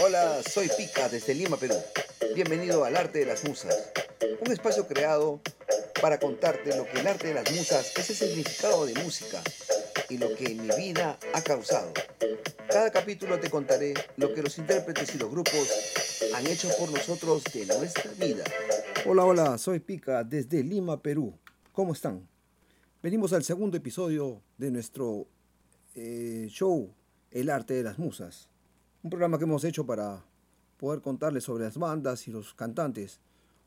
Hola, soy Pica desde Lima, Perú. Bienvenido al Arte de las Musas, un espacio creado para contarte lo que el arte de las musas es el significado de música y lo que en mi vida ha causado. Cada capítulo te contaré lo que los intérpretes y los grupos han hecho por nosotros de nuestra vida. Hola, hola, soy Pica desde Lima, Perú. ¿Cómo están? Venimos al segundo episodio de nuestro eh, show El arte de las musas. Un programa que hemos hecho para poder contarles sobre las bandas y los cantantes.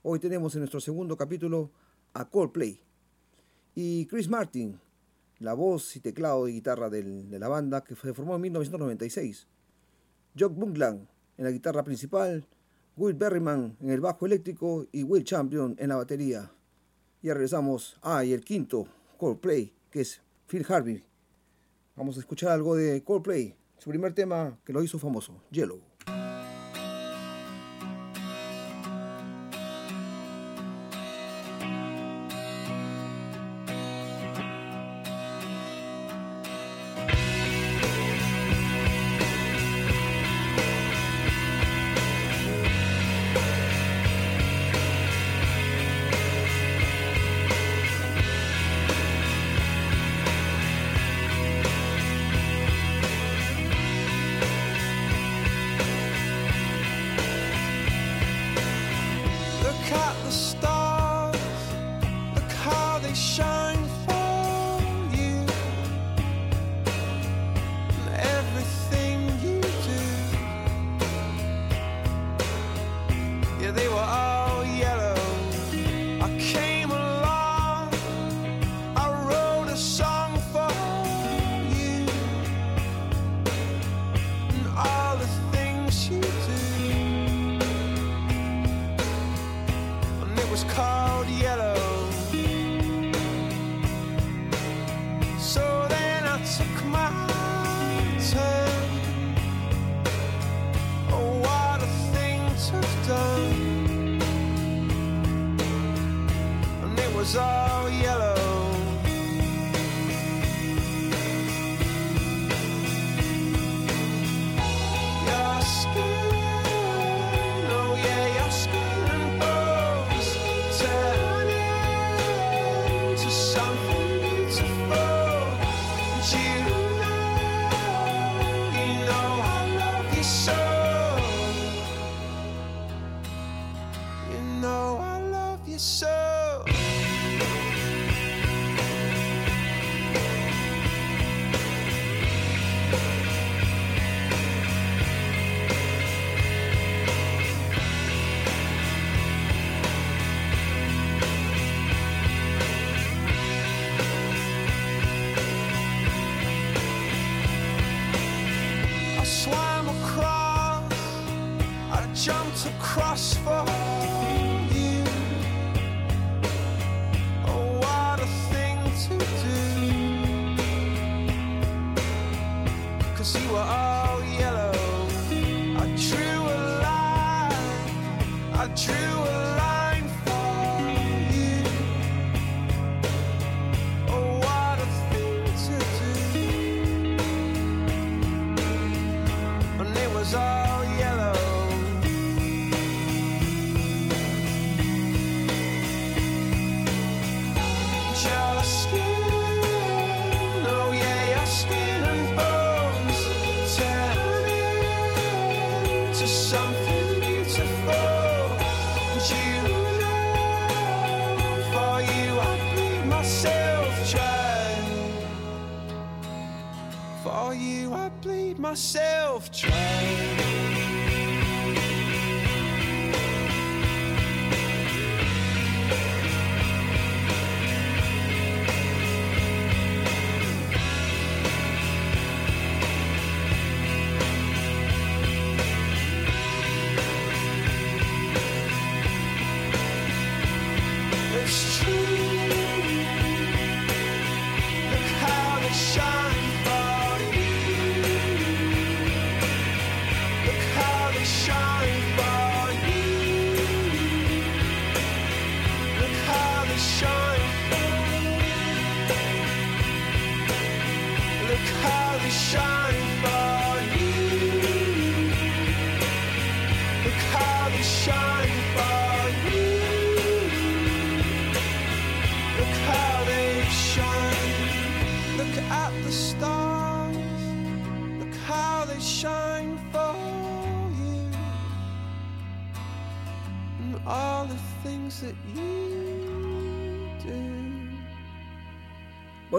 Hoy tenemos en nuestro segundo capítulo a Coldplay y Chris Martin, la voz y teclado y guitarra del- de la banda que se formó en 1996. Jock Bunkland en la guitarra principal, Will Berryman en el bajo eléctrico y Will Champion en la batería. Ya regresamos. Ah, y el quinto, Coldplay, que es Phil Harvey. Vamos a escuchar algo de Coldplay, su primer tema que lo hizo famoso, Yellow. caught the star.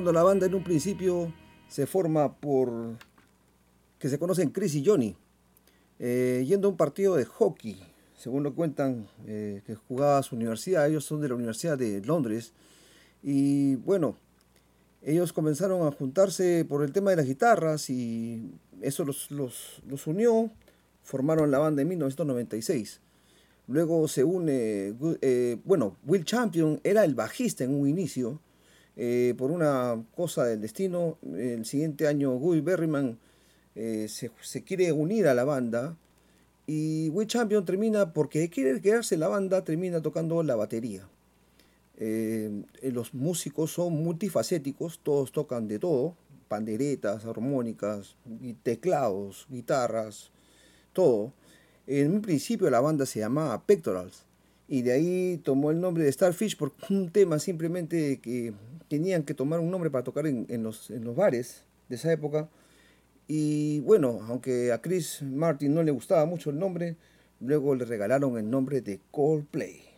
Bueno, la banda en un principio se forma por que se conocen Chris y Johnny, eh, yendo a un partido de hockey, según lo cuentan, eh, que jugaba a su universidad, ellos son de la Universidad de Londres, y bueno, ellos comenzaron a juntarse por el tema de las guitarras y eso los, los, los unió, formaron la banda en 1996. Luego se une, eh, bueno, Will Champion era el bajista en un inicio, eh, por una cosa del destino, el siguiente año Guy Berryman eh, se, quiere unir a la banda y Will Champion termina, porque quiere quedarse en la banda, termina tocando la batería. Eh, los músicos son multifacéticos, todos tocan de todo, panderetas, armónicas, teclados, guitarras, todo. En un principio la banda se llamaba Pectorals y de ahí tomó el nombre de Starfish por un tema simplemente que tenían que tomar un nombre para tocar en, en, los, en los bares de esa época. Y bueno, aunque a Chris Martin no le gustaba mucho el nombre, luego le regalaron el nombre de Coldplay.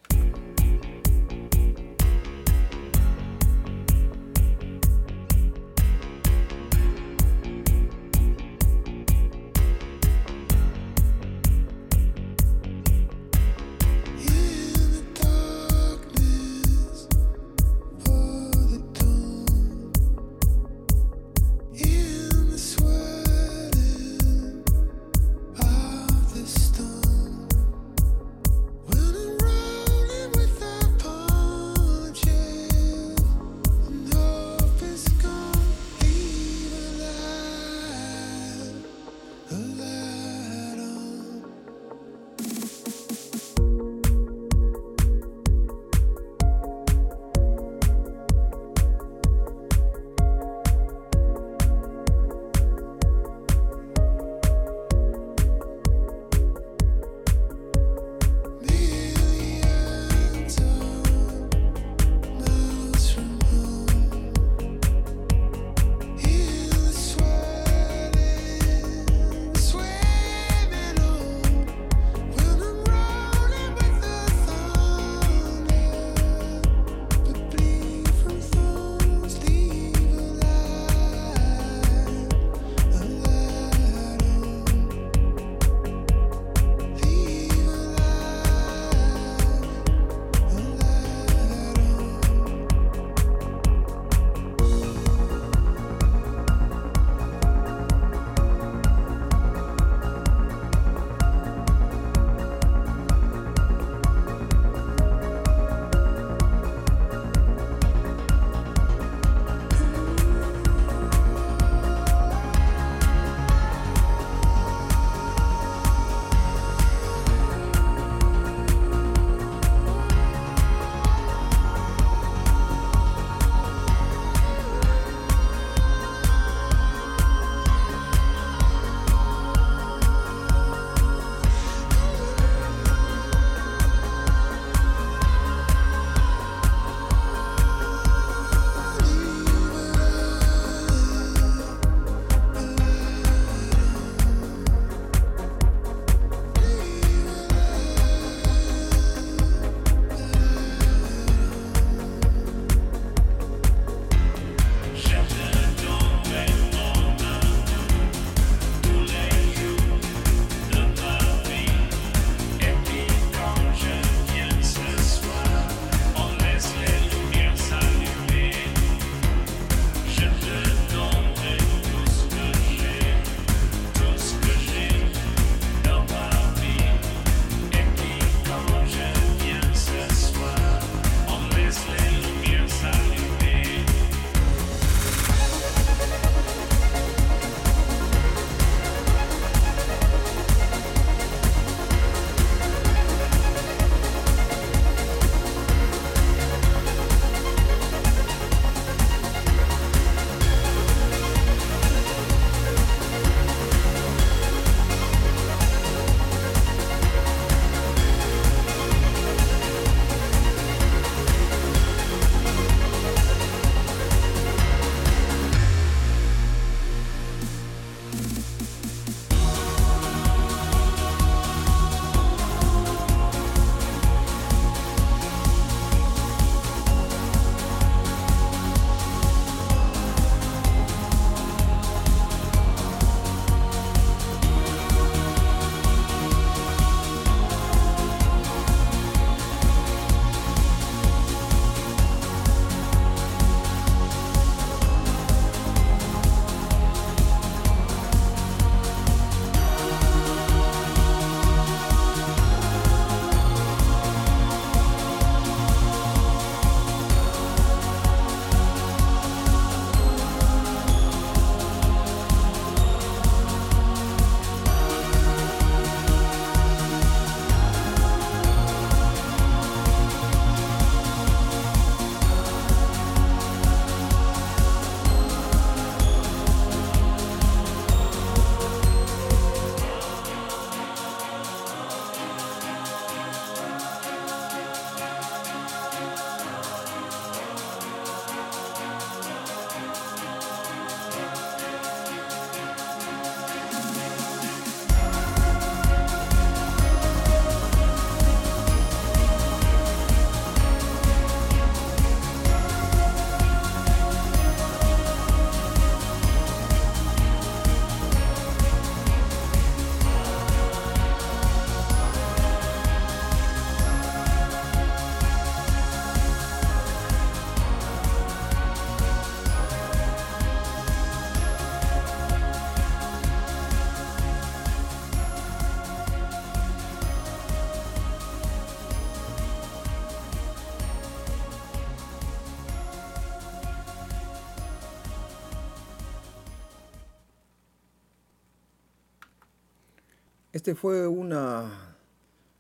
Este fue una,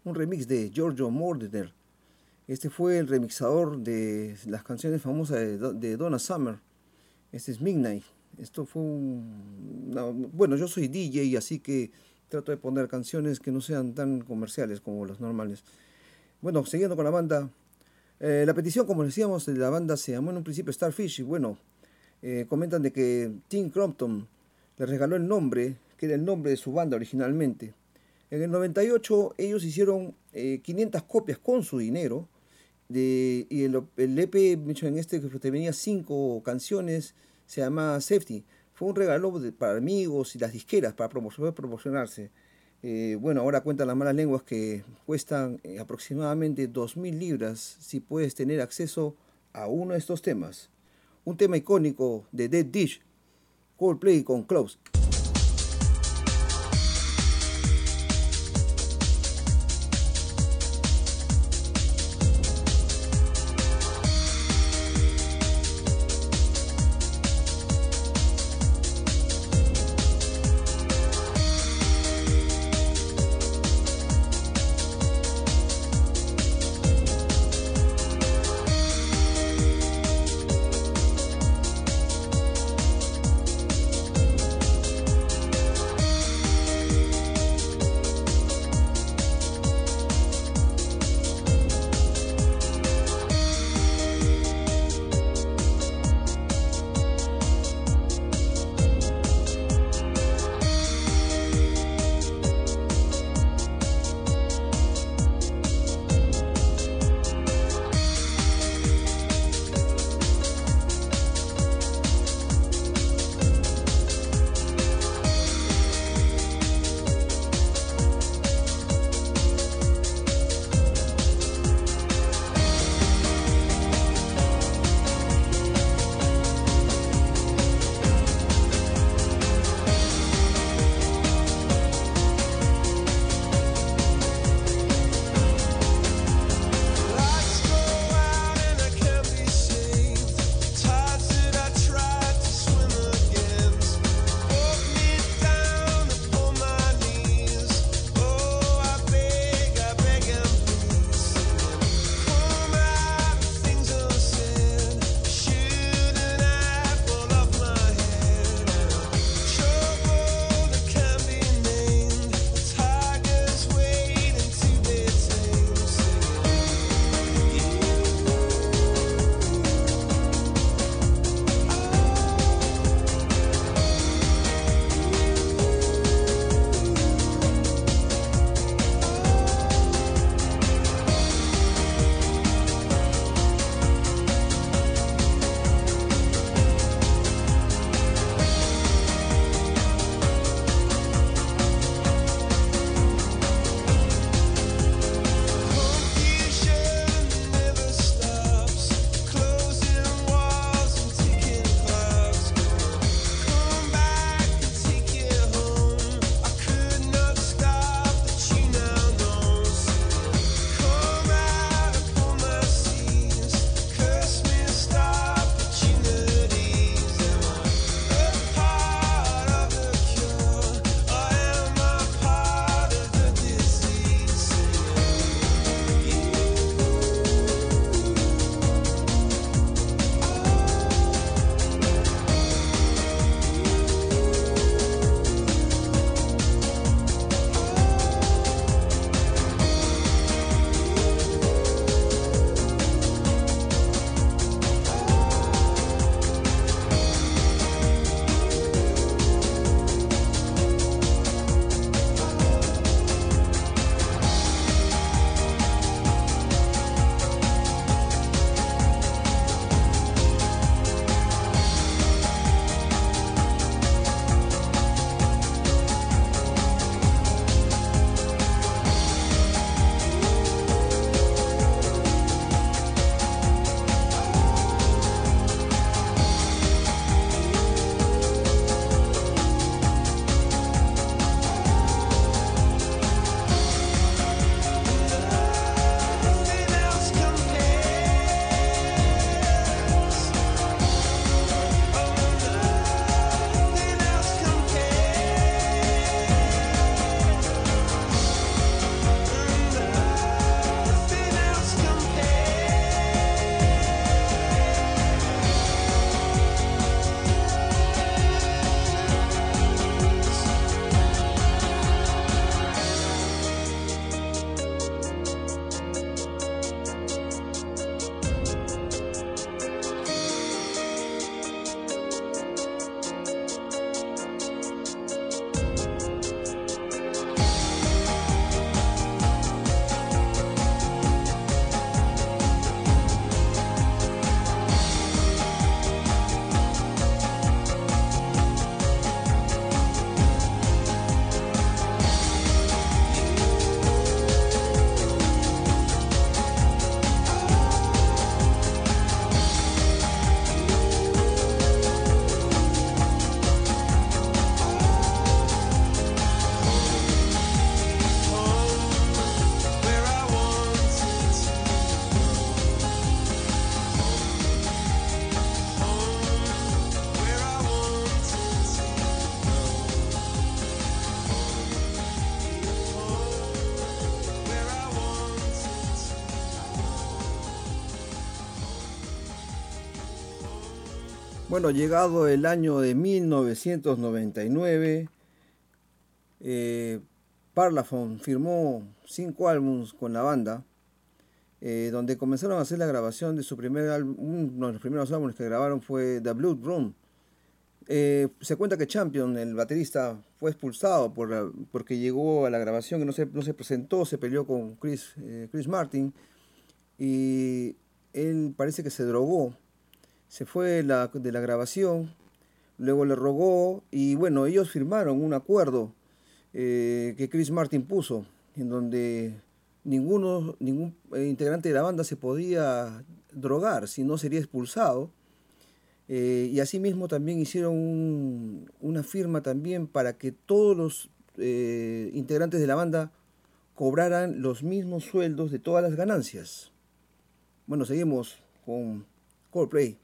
un remix de Giorgio Moroder. Este fue el remixador de las canciones famosas de, Do- de Donna Summer. Este es Midnight. Esto fue un... no, bueno, yo soy DJ, así que trato de poner canciones que no sean tan comerciales como las normales. Bueno, siguiendo con la banda. eh, la petición, como decíamos, de la banda se llamó en un principio Starfish. Y bueno, eh, comentan de que Tim Crompton le regaló el nombre, que era el nombre de su banda originalmente. En el 98 ellos hicieron eh, 500 copias con su dinero. De, y el, el EP en este que tenía cinco canciones se llama Safety. Fue un regalo para amigos y las disqueras para promocionar, promocionarse. Eh, bueno, ahora cuentan las malas lenguas que cuestan eh, aproximadamente 2.000 libras si puedes tener acceso a uno de estos temas. Un tema icónico de Dead Dish, Coldplay con Close. Bueno, llegado el año de 1999, eh, firmó cinco álbumes con la banda, eh, donde comenzaron a hacer la grabación de su primer álbum, uno de los primeros álbumes que grabaron fue The Blood Room. Eh, se cuenta que Champion, el baterista, fue expulsado por porque llegó a la grabación y no se, presentó, se peleó con eh, Chris Martin y él parece que se drogó se fue de la, grabación, luego le rogó y bueno, ellos firmaron un acuerdo eh, que Chris Martin puso, en donde ninguno, ningún eh, integrante de la banda se podía drogar, si no sería expulsado. Eh, y asimismo también hicieron un- una firma también para que todos los integrantes de la banda cobraran los mismos sueldos de todas las ganancias. Bueno, seguimos con Coldplay.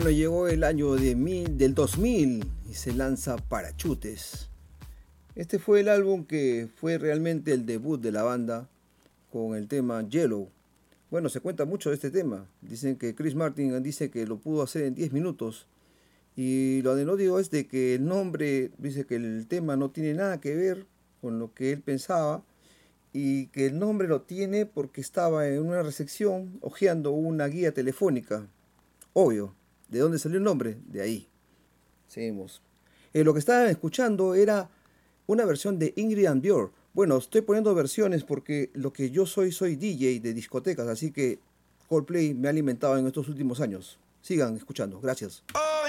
Bueno, llegó el año del 2000 y se lanza Parachutes. Este fue el álbum que fue realmente el debut de la banda con el tema Yellow. Bueno, se cuenta mucho de este tema. Dicen que Chris Martin dice que lo pudo hacer en 10 minutos. Y lo digo es de que el nombre, dice que el tema no tiene nada que ver con lo que él pensaba y que el nombre lo tiene porque estaba en una recepción hojeando una guía telefónica. Obvio. ¿De dónde salió el nombre? De ahí. Seguimos. Eh, lo que estaban escuchando era una versión de Ingrid and. Bueno, estoy poniendo versiones porque lo que yo soy, soy DJ de discotecas, así que Coldplay me ha alimentado en estos últimos años. Sigan escuchando, gracias. Oh,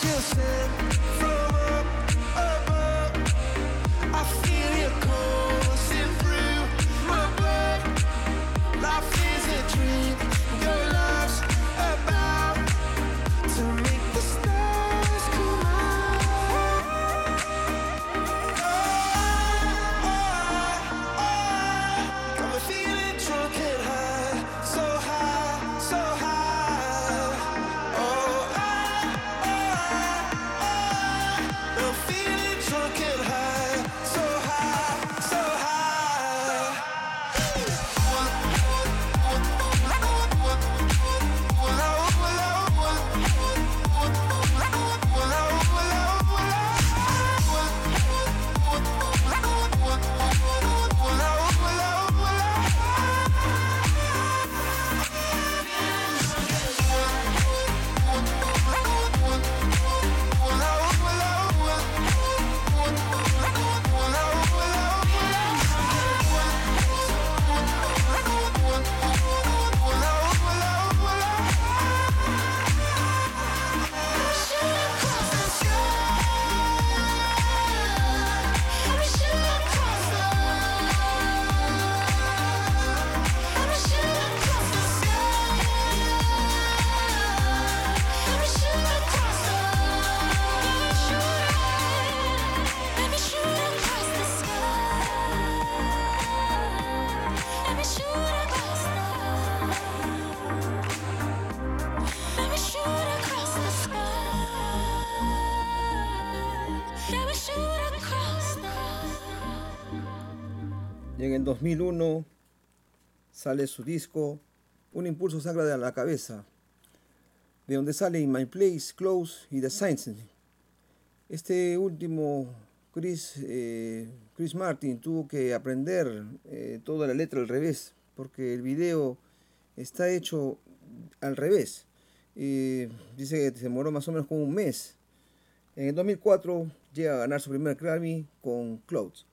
just said el 2001 sale su disco Un impulso sangra de la cabeza, de donde sale In My Place, Close y The Saints. Este último, Chris, eh, Chris Martin tuvo que aprender eh, toda la letra al revés, porque el video está hecho al revés. Dice que se demoró más o menos como un mes. En el 2004 llega a ganar su primer Grammy con Clouds.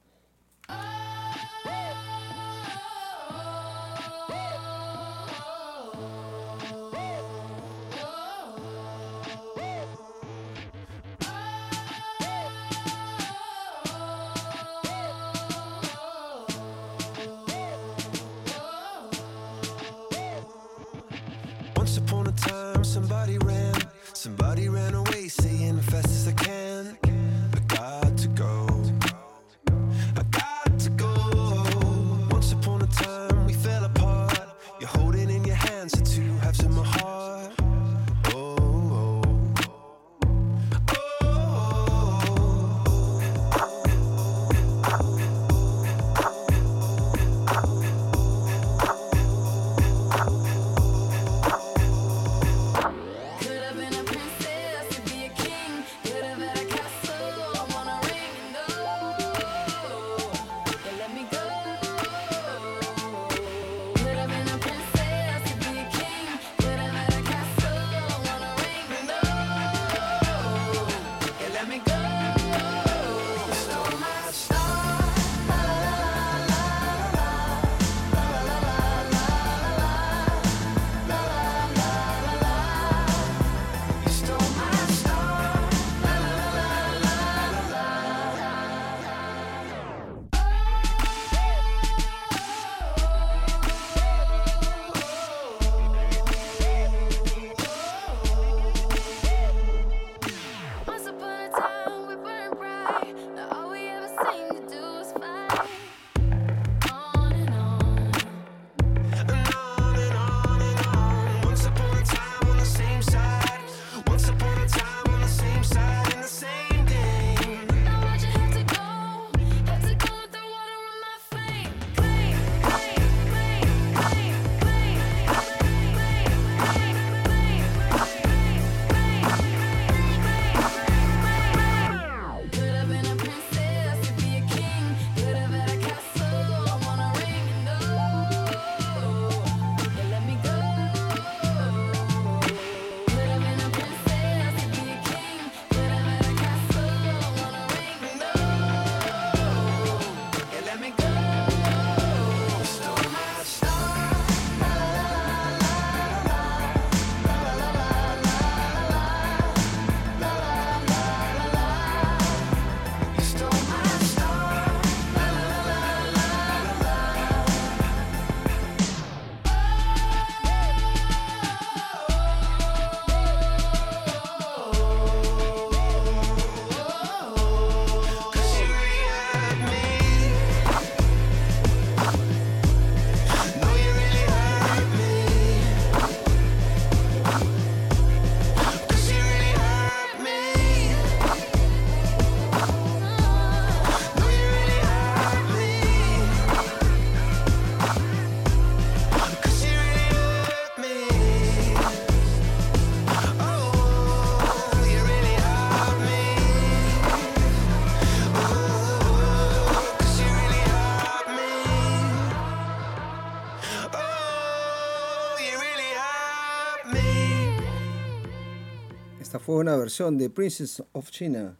Una versión de Princess of China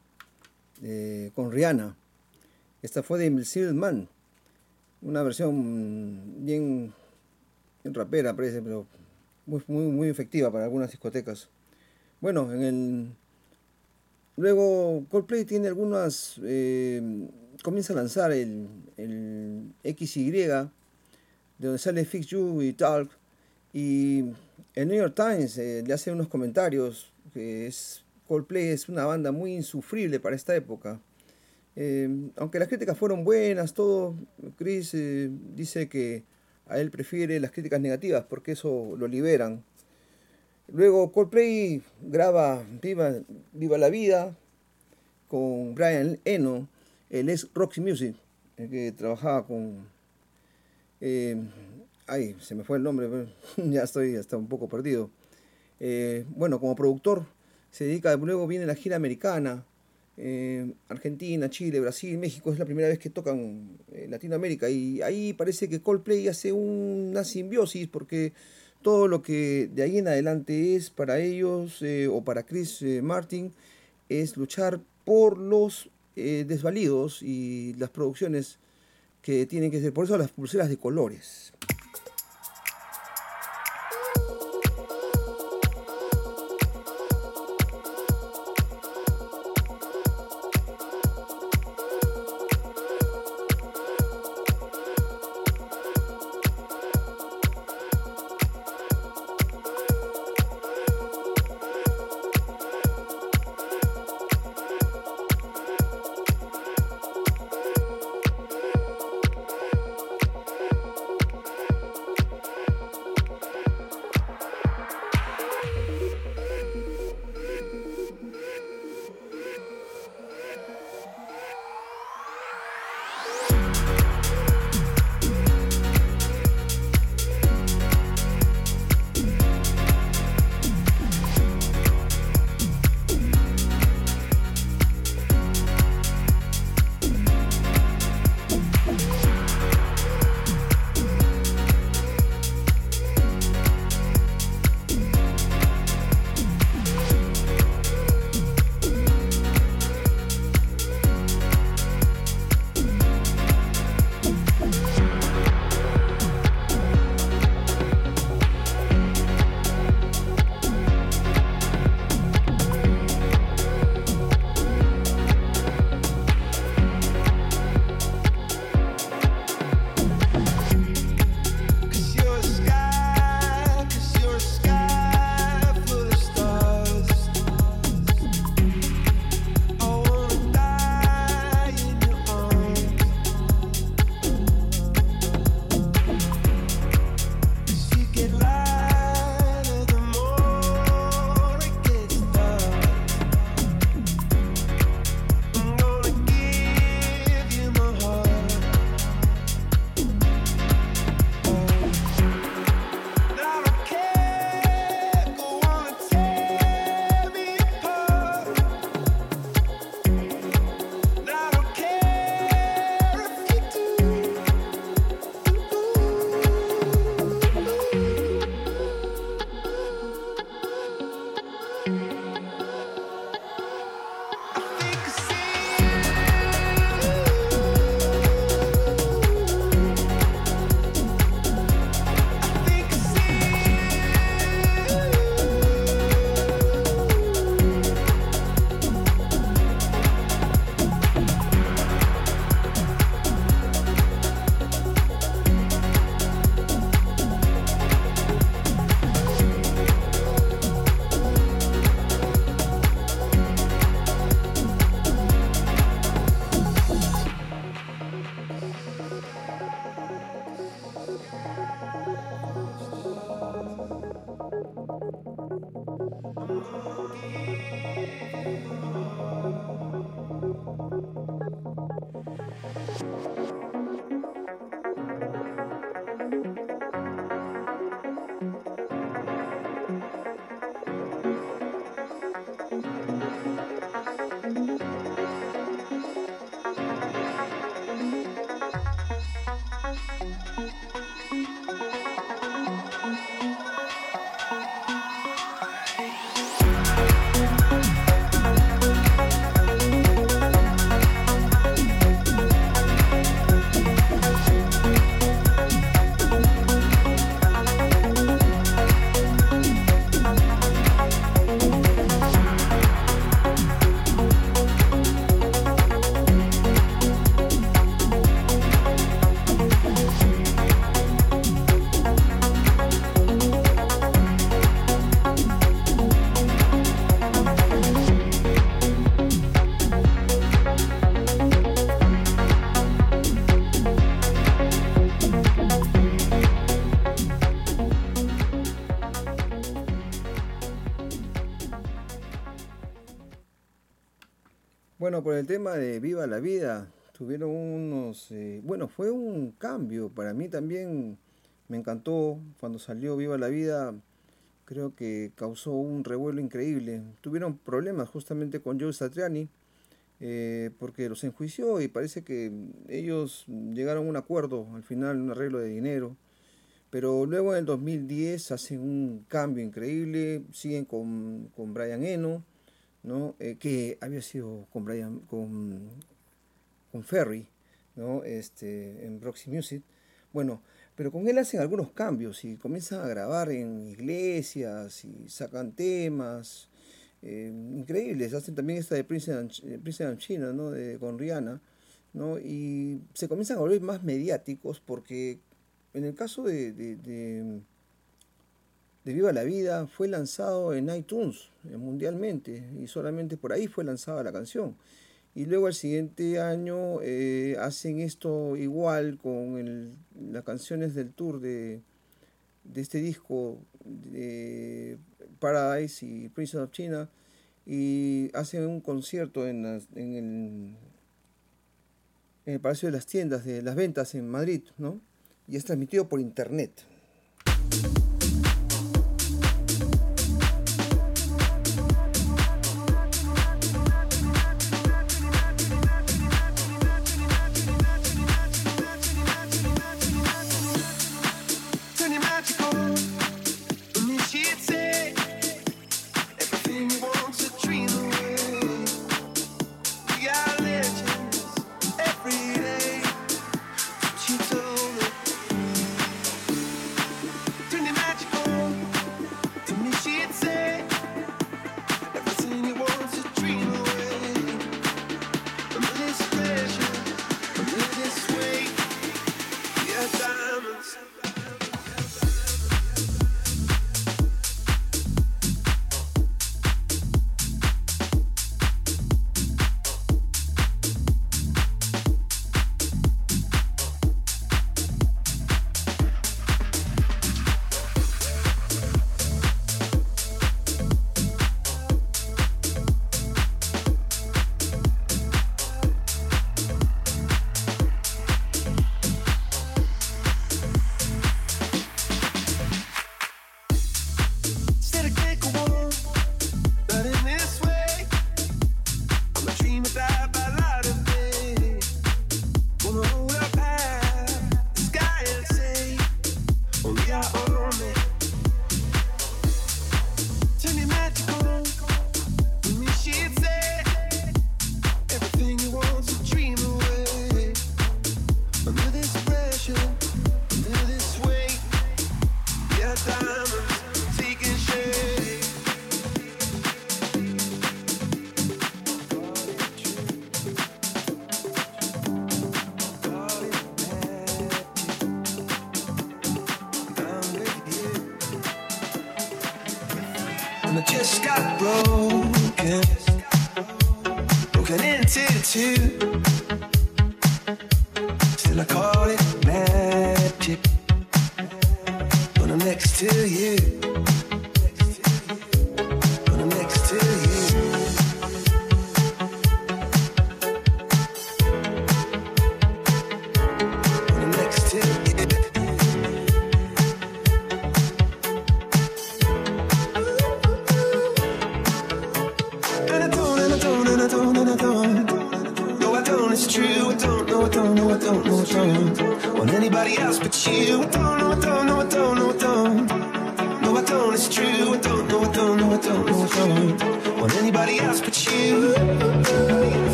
eh, con Rihanna. Esta fue de Invisible Man. Una versión bien, rapera, parece, pero muy, muy, muy efectiva para algunas discotecas. Bueno, en el. Luego Coldplay tiene algunas. eh, comienza a lanzar el, el XY, de donde sale Fix You y Talk. Y el New York Times eh, le hace unos comentarios que es Coldplay es una banda muy insufrible para esta época. Eh, aunque las críticas fueron buenas, todo, Chris eh, dice que a él prefiere las críticas negativas porque eso lo liberan. Luego Coldplay graba Viva, Viva la Vida con Brian Eno, el ex Roxy Music, el que trabajaba con... eh, ay, se me fue el nombre, ya estoy hasta un poco perdido. Eh, bueno, como productor se dedica, luego viene la gira americana, eh, Argentina, Chile, Brasil, México, es la primera vez que tocan eh, Latinoamérica y ahí parece que Coldplay hace una simbiosis porque todo lo que de ahí en adelante es para ellos eh, o para Chris Martin es luchar por los desvalidos y las producciones que tienen que ser, por eso las pulseras de colores. El tema de Viva la Vida, tuvieron unos... eh, bueno, fue un cambio. Para mí también me encantó cuando salió Viva la Vida. Creo que causó un revuelo increíble. Tuvieron problemas justamente con Joe Satriani, eh, porque los enjuició y parece que ellos llegaron a un acuerdo, al final un arreglo de dinero. Pero luego en el 2010 hacen un cambio increíble, siguen con, con Brian Eno, ¿no? Eh, que había sido con Brian, con, con Ferry, ¿no? Este, en Roxy Music. Bueno, pero con él hacen algunos cambios y comienzan a grabar en iglesias y sacan temas eh, increíbles. Hacen también esta de Prince and, eh, Prince China, ¿no? De, con Rihanna, ¿no? Y se comienzan a volver más mediáticos porque en el caso de- de Viva la Vida fue lanzado en iTunes eh, mundialmente y solamente por ahí fue lanzada la canción. Y luego al siguiente año eh, hacen esto igual con las canciones del tour de, este disco de Paradise y Prince of China y hacen un concierto en, en el, en el Palacio de las Tiendas de las Ventas en Madrid, ¿no? Y es transmitido por internet.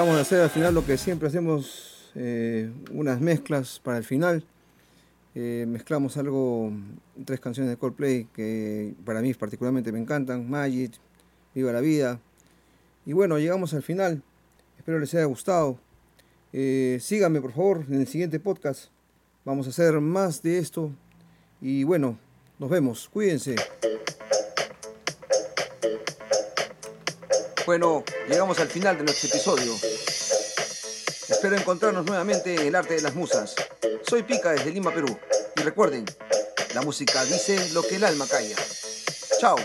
Tratamos de hacer al final lo que siempre hacemos, eh, unas mezclas para el final. Eh, mezclamos algo, tres canciones de Coldplay que para mí particularmente me encantan, Magic, Viva la Vida. Y bueno, llegamos al final. Espero les haya gustado. Eh, síganme por favor en el siguiente podcast. Vamos a hacer más de esto. Y bueno, nos vemos. Cuídense. Bueno, llegamos al final de nuestro episodio. Espero encontrarnos nuevamente en el arte de las musas. Soy Pica desde Lima, Perú. Y recuerden, la música dice lo que el alma calla. Chao.